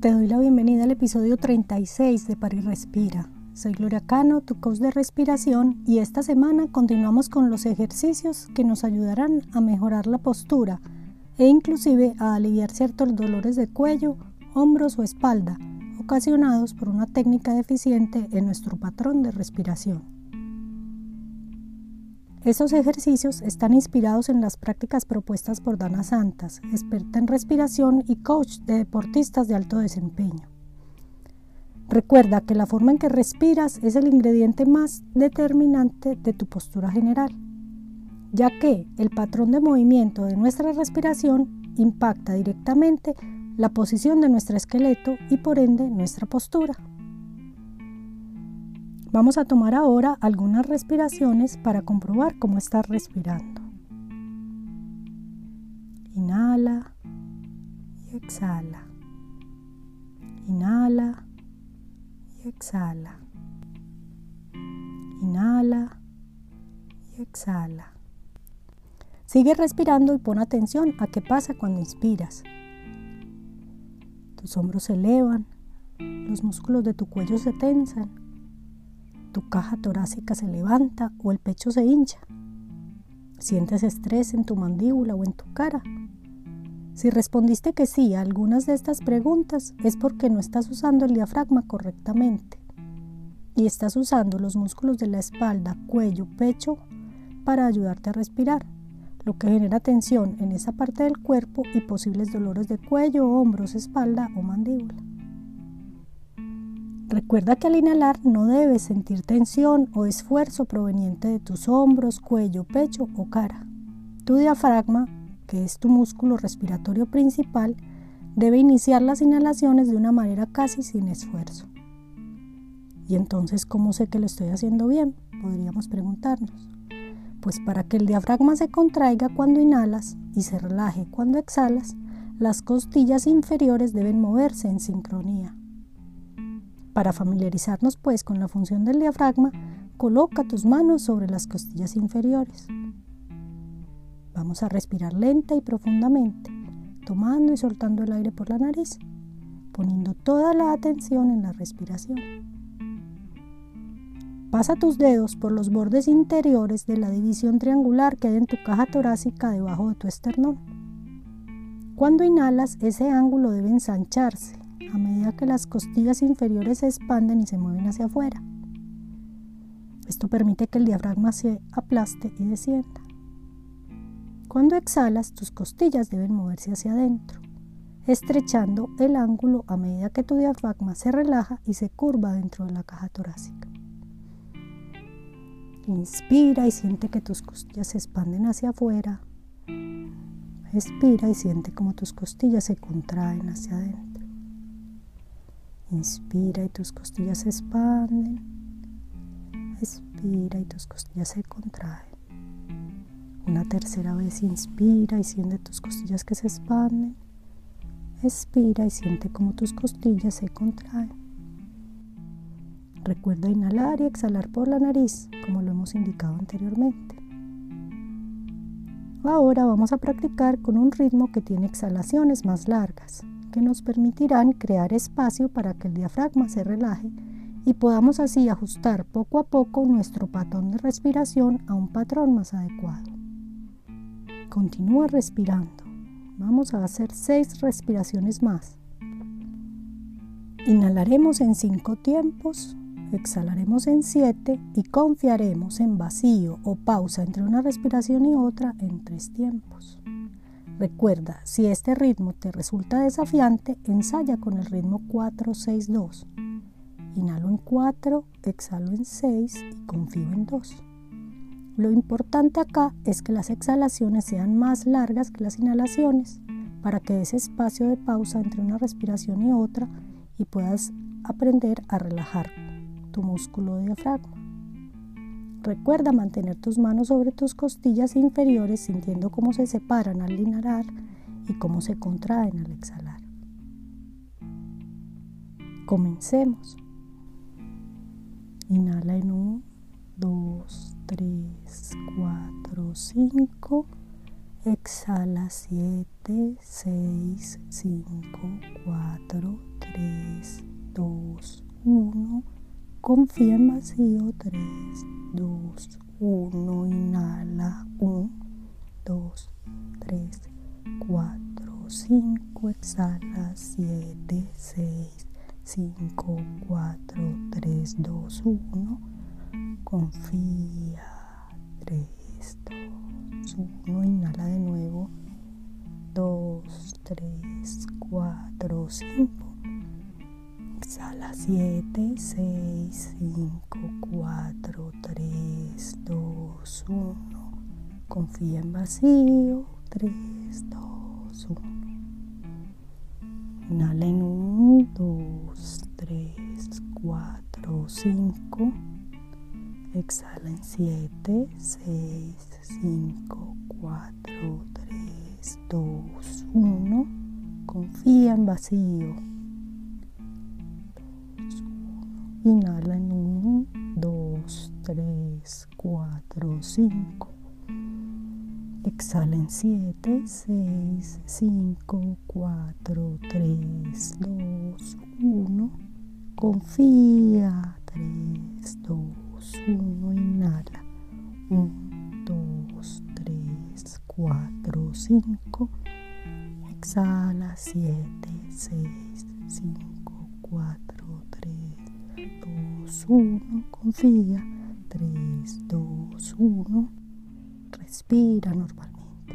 Te doy la bienvenida al episodio 36 de Pari Respira. Soy Gloria Cano, tu coach de respiración, y esta semana continuamos con los ejercicios que nos ayudarán a mejorar la postura e inclusive a aliviar ciertos dolores de cuello, hombros o espalda ocasionados por una técnica deficiente en nuestro patrón de respiración. Esos ejercicios están inspirados en las prácticas propuestas por Dana Santas, experta en respiración y coach de deportistas de alto desempeño. Recuerda que la forma en que respiras es el ingrediente más determinante de tu postura general, ya que el patrón de movimiento de nuestra respiración impacta directamente la posición de nuestro esqueleto y por ende nuestra postura. Vamos a tomar ahora algunas respiraciones para comprobar cómo estás respirando. Inhala y exhala. Inhala y exhala. Inhala y exhala. Sigue respirando y pon atención a qué pasa cuando inspiras. Tus hombros se elevan, los músculos de tu cuello se tensan tu caja torácica se levanta o el pecho se hincha. ¿Sientes estrés en tu mandíbula o en tu cara? Si respondiste que sí a algunas de estas preguntas es porque no estás usando el diafragma correctamente y estás usando los músculos de la espalda, cuello, pecho para ayudarte a respirar, lo que genera tensión en esa parte del cuerpo y posibles dolores de cuello, hombros, espalda o mandíbula. Recuerda que al inhalar no debes sentir tensión o esfuerzo proveniente de tus hombros, cuello, pecho o cara. Tu diafragma, que es tu músculo respiratorio principal, debe iniciar las inhalaciones de una manera casi sin esfuerzo. ¿Y entonces cómo sé que lo estoy haciendo bien? Podríamos preguntarnos. Pues para que el diafragma se contraiga cuando inhalas y se relaje cuando exhalas, las costillas inferiores deben moverse en sincronía. Para familiarizarnos pues con la función del diafragma, coloca tus manos sobre las costillas inferiores. Vamos a respirar lenta y profundamente, tomando y soltando el aire por la nariz, poniendo toda la atención en la respiración. Pasa tus dedos por los bordes interiores de la división triangular que hay en tu caja torácica debajo de tu esternón. Cuando inhalas, ese ángulo debe ensancharse a medida que las costillas inferiores se expanden y se mueven hacia afuera. Esto permite que el diafragma se aplaste y descienda. Cuando exhalas, tus costillas deben moverse hacia adentro, estrechando el ángulo a medida que tu diafragma se relaja y se curva dentro de la caja torácica. Inspira y siente que tus costillas se expanden hacia afuera. Expira y siente como tus costillas se contraen hacia adentro. Inspira y tus costillas se expanden. Expira y tus costillas se contraen. Una tercera vez inspira y siente tus costillas que se expanden. Expira y siente como tus costillas se contraen. Recuerda inhalar y exhalar por la nariz, como lo hemos indicado anteriormente. Ahora vamos a practicar con un ritmo que tiene exhalaciones más largas que nos permitirán crear espacio para que el diafragma se relaje y podamos así ajustar poco a poco nuestro patrón de respiración a un patrón más adecuado. Continúa respirando. Vamos a hacer seis respiraciones más. Inhalaremos en cinco tiempos, exhalaremos en siete y confiaremos en vacío o pausa entre una respiración y otra en tres tiempos. Recuerda, si este ritmo te resulta desafiante, ensaya con el ritmo 4-6-2. Inhalo en 4, exhalo en 6 y confío en 2. Lo importante acá es que las exhalaciones sean más largas que las inhalaciones para que ese espacio de pausa entre una respiración y otra y puedas aprender a relajar tu músculo diafragma. Recuerda mantener tus manos sobre tus costillas inferiores sintiendo cómo se separan al inhalar y cómo se contraen al exhalar. Comencemos. Inhala en 1, 2, 3, 4, 5. Exhala 7, 6, 5, 4, 3. 3, 2, 1. Confía en vacío. 3, 2, 1. Inhala. 1, 2, 3, 4, 5. Exhala. 7, 6, 5, 4, 3, 2, 1. Confía. 3, 2, 1. Inhala de nuevo. 2, 3, 4, 5. Exhala 7, 6, 5, 4, 3, 2, 1. Confía en vacío. 3, 2, 1. Inhala en 1, 2, 3, 4, 5. Exhala en 7, 6, 5, 4, 3, 2, 1. Confía en vacío. Inhala en 1, 2, 3, 4, 5. Exhala en 7, 6, 5, 4, 3, 2, 1. Confía. 3, 2, 1. Inhala. 1, 2, 3, 4, 5. Exhala. 7, 6, 5, 4, 3, 2, 1. Confía. 3, 2, 1. Respira normalmente.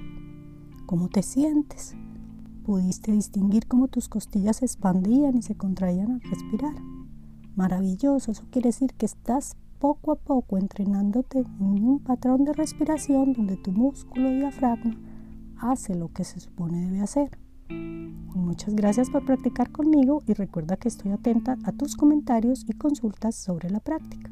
¿Cómo te sientes? ¿Pudiste distinguir cómo tus costillas se expandían y se contraían al respirar? Maravilloso, eso quiere decir que estás poco a poco entrenándote en un patrón de respiración donde tu músculo diafragma hace lo que se supone debe hacer. Muchas gracias por practicar conmigo y recuerda que estoy atenta a tus comentarios y consultas sobre la práctica.